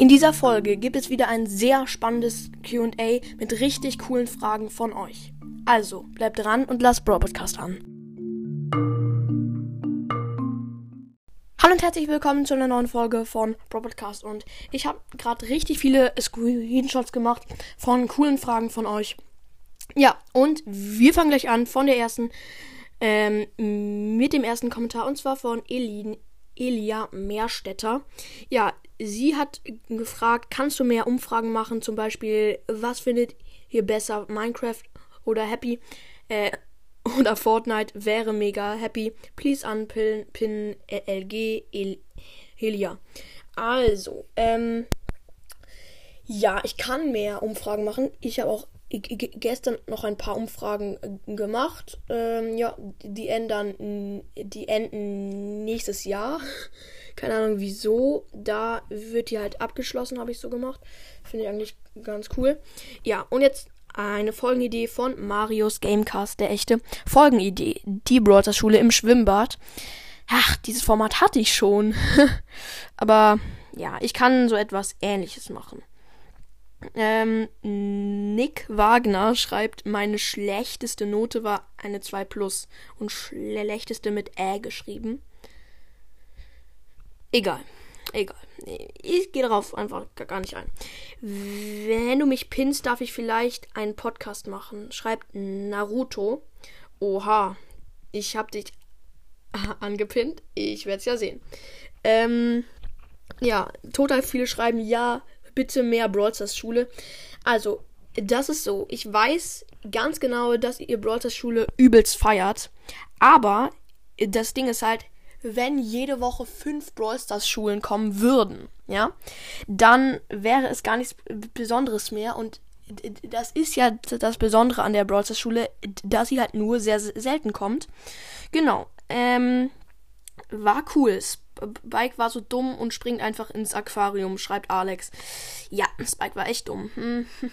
In dieser Folge gibt es wieder ein sehr spannendes QA mit richtig coolen Fragen von euch. Also, bleibt dran und lasst Bro Podcast an. Hallo und herzlich willkommen zu einer neuen Folge von Bro Podcast. Und ich habe gerade richtig viele Screenshots gemacht von coolen Fragen von euch. Ja, und wir fangen gleich an von der ersten, ähm, mit dem ersten Kommentar und zwar von Elin, Elia Meerstetter. Ja, sie hat gefragt, kannst du mehr Umfragen machen? Zum Beispiel, was findet ihr besser, Minecraft oder Happy? Äh, oder Fortnite wäre mega happy. Please unpin pin LG El Helia. Also, ähm, ja, ich kann mehr Umfragen machen. Ich habe auch gestern noch ein paar Umfragen äh, gemacht. Ähm, ja, die ändern, die enden nächstes Jahr. Keine Ahnung wieso. Da wird die halt abgeschlossen, habe ich so gemacht. Finde ich eigentlich ganz cool. Ja, und jetzt eine Folgenidee von Marius Gamecast, der echte Folgenidee. Die Broaders Schule im Schwimmbad. Ach, dieses Format hatte ich schon. Aber ja, ich kann so etwas ähnliches machen. Ähm, Nick Wagner schreibt, meine schlechteste Note war eine 2 plus und schlechteste mit Ä geschrieben. Egal. Egal. Ich gehe darauf einfach gar nicht ein. Wenn du mich pinnst, darf ich vielleicht einen Podcast machen. Schreibt Naruto. Oha. Ich hab dich angepinnt. Ich werde es ja sehen. Ähm, ja, total viele schreiben ja, bitte mehr Brawl Stars Schule. Also, das ist so. Ich weiß ganz genau, dass ihr Brawl Stars Schule übelst feiert. Aber das Ding ist halt, wenn jede Woche fünf Brawl Stars Schulen kommen würden, ja, dann wäre es gar nichts Besonderes mehr und das ist ja das Besondere an der Brawl Stars Schule, dass sie halt nur sehr selten kommt. Genau. Ähm, war cool. Spike war so dumm und springt einfach ins Aquarium, schreibt Alex. Ja, Spike war echt dumm. Hm.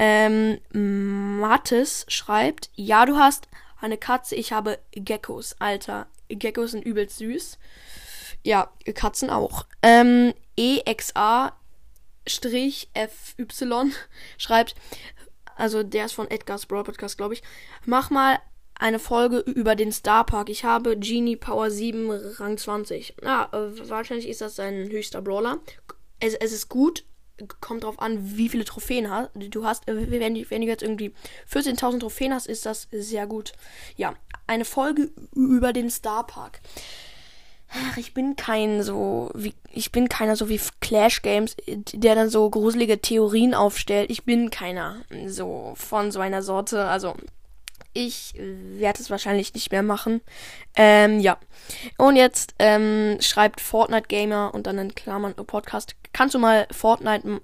Ähm, Mattes schreibt, ja, du hast eine Katze, ich habe Geckos. Alter, Geckos sind übelst süß. Ja, Katzen auch. Ähm, EXA FY schreibt, also der ist von Edgar's Broad Podcast, glaube ich. Mach mal eine Folge über den Star Park. Ich habe Genie Power 7 Rang 20. Ja, äh, wahrscheinlich ist das sein höchster Brawler. Es, es ist gut. Kommt drauf an, wie viele Trophäen du hast. Äh, wenn, wenn du jetzt irgendwie 14.000 Trophäen hast, ist das sehr gut. Ja, eine Folge über den Star Park. Ach, ich bin kein so wie ich bin keiner so wie Clash Games, der dann so gruselige Theorien aufstellt. Ich bin keiner so von so einer Sorte. Also ich werde es wahrscheinlich nicht mehr machen. Ähm, ja. Und jetzt ähm, schreibt Fortnite Gamer und dann in Klammern Podcast. Kannst du mal Fortnite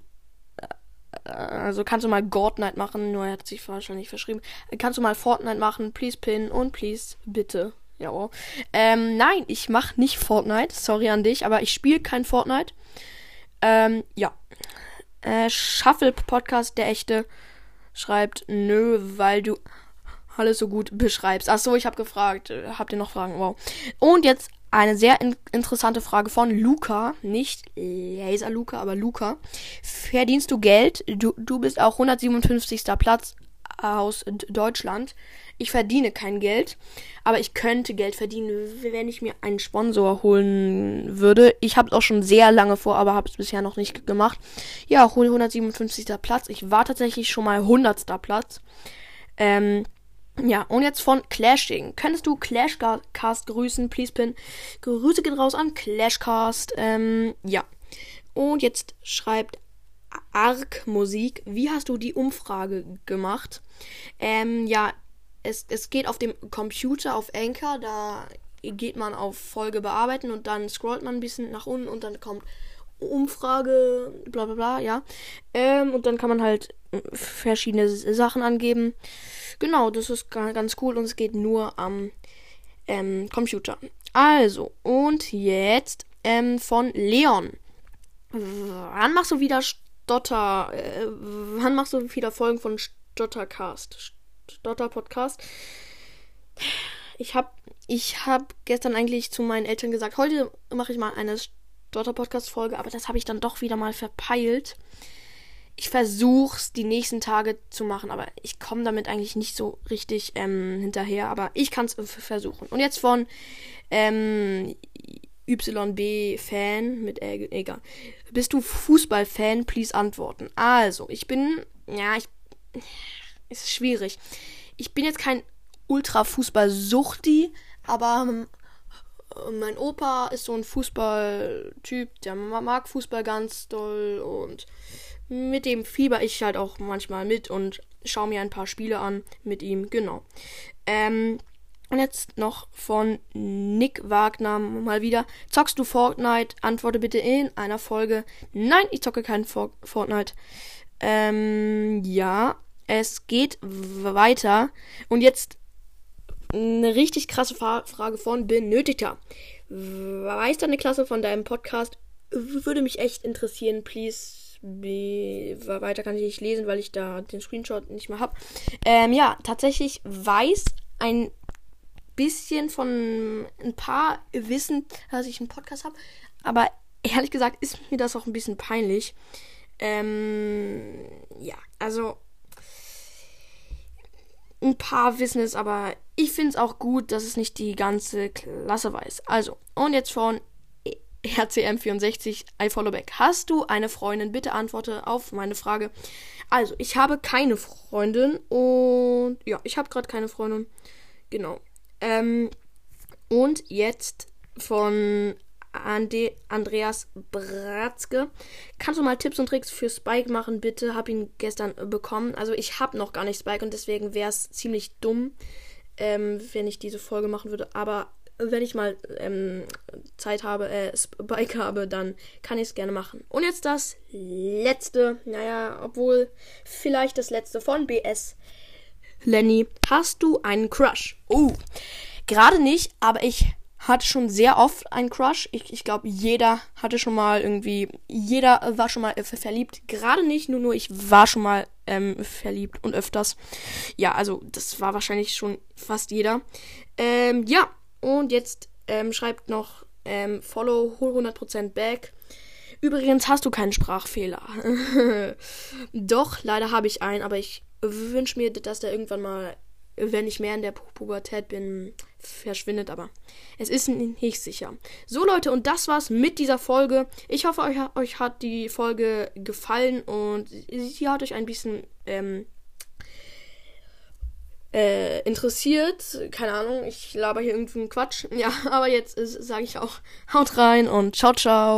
äh, also kannst du mal Godnight machen, nur er hat sich wahrscheinlich verschrieben. Kannst du mal Fortnite machen, please pin und please bitte. Ja. Ähm, nein, ich mach nicht Fortnite. Sorry an dich, aber ich spiele kein Fortnite. Ähm, ja. Äh, Shuffle Podcast, der echte, schreibt, nö, weil du alles so gut beschreibst. Ach so, ich habe gefragt. Äh, habt ihr noch Fragen? Wow. Und jetzt eine sehr in interessante Frage von Luca. Nicht Laser Luca, aber Luca. Verdienst du Geld? Du, du bist auch 157. Platz aus Deutschland. Ich verdiene kein Geld, aber ich könnte Geld verdienen, wenn ich mir einen Sponsor holen würde. Ich habe es auch schon sehr lange vor, aber habe es bisher noch nicht gemacht. Ja, 157. Platz. Ich war tatsächlich schon mal 100. Platz. Ähm, ja, und jetzt von Clashing. Könntest du Clashcast grüßen? Please pin. Grüße gehen raus an Clashcast. Ähm, ja. Und jetzt schreibt Arc Musik. Wie hast du die Umfrage gemacht? Ähm, ja, es, es geht auf dem Computer auf Anchor. Da geht man auf Folge bearbeiten und dann scrollt man ein bisschen nach unten und dann kommt Umfrage, bla bla bla, ja. Ähm, und dann kann man halt verschiedene Sachen angeben. Genau, das ist ganz cool und es geht nur am ähm, Computer. Also, und jetzt ähm, von Leon. Wann machst du wieder Stotter? Äh, wann machst du wieder Folgen von Stottercast? Stotter Podcast? ich habe ich hab gestern eigentlich zu meinen Eltern gesagt, heute mache ich mal eine Stotter-Podcast-Folge, aber das habe ich dann doch wieder mal verpeilt. Ich versuche es die nächsten Tage zu machen, aber ich komme damit eigentlich nicht so richtig ähm, hinterher. Aber ich kann es versuchen. Und jetzt von ähm, YB-Fan mit äh, egal. Bist du Fußball-Fan? Please antworten. Also, ich bin, ja, ich, ist schwierig. Ich bin jetzt kein Ultra-Fußball-Suchti, aber ähm, mein Opa ist so ein Fußballtyp, der mag Fußball ganz doll und mit dem fieber ich halt auch manchmal mit und schaue mir ein paar Spiele an mit ihm, genau. Ähm, und jetzt noch von Nick Wagner mal wieder. Zockst du Fortnite? Antworte bitte in einer Folge. Nein, ich zocke kein For Fortnite. Ähm, ja, es geht weiter. Und jetzt eine richtig krasse Frage von Benötigter. Weiß deine Klasse von deinem Podcast? Würde mich echt interessieren, please. Weiter kann ich nicht lesen, weil ich da den Screenshot nicht mehr habe. Ähm, ja, tatsächlich weiß ein bisschen von ein paar wissen, dass ich einen Podcast habe. Aber ehrlich gesagt ist mir das auch ein bisschen peinlich. Ähm, ja, also ein paar wissen es, aber ich finde es auch gut, dass es nicht die ganze Klasse weiß. Also, und jetzt von RCM64 iFollowback. Hast du eine Freundin? Bitte antworte auf meine Frage. Also, ich habe keine Freundin und ja, ich habe gerade keine Freundin. Genau. Ähm, und jetzt von Ande Andreas Bratzke. Kannst du mal Tipps und Tricks für Spike machen, bitte? Hab ihn gestern bekommen. Also ich habe noch gar nicht Spike und deswegen wäre es ziemlich dumm, ähm, wenn ich diese Folge machen würde. Aber wenn ich mal ähm, Zeit habe, äh, Spike habe, dann kann ich es gerne machen. Und jetzt das letzte, naja, obwohl vielleicht das letzte von BS. Lenny, hast du einen Crush? Oh, gerade nicht, aber ich hatte schon sehr oft einen Crush. Ich, ich glaube, jeder hatte schon mal irgendwie, jeder war schon mal äh, verliebt. Gerade nicht, nur nur ich war schon mal ähm, verliebt und öfters. Ja, also das war wahrscheinlich schon fast jeder. Ähm, ja, und jetzt ähm, schreibt noch ähm, Follow, hol 100% back. Übrigens hast du keinen Sprachfehler. Doch, leider habe ich einen, aber ich wünsche mir, dass der irgendwann mal wenn ich mehr in der Pubertät bin, verschwindet, aber es ist nicht sicher. So Leute, und das war's mit dieser Folge. Ich hoffe, euch, euch hat die Folge gefallen und sie hat euch ein bisschen ähm, äh, interessiert. Keine Ahnung, ich laber hier irgendeinen Quatsch. Ja, aber jetzt sage ich auch, haut rein und ciao, ciao.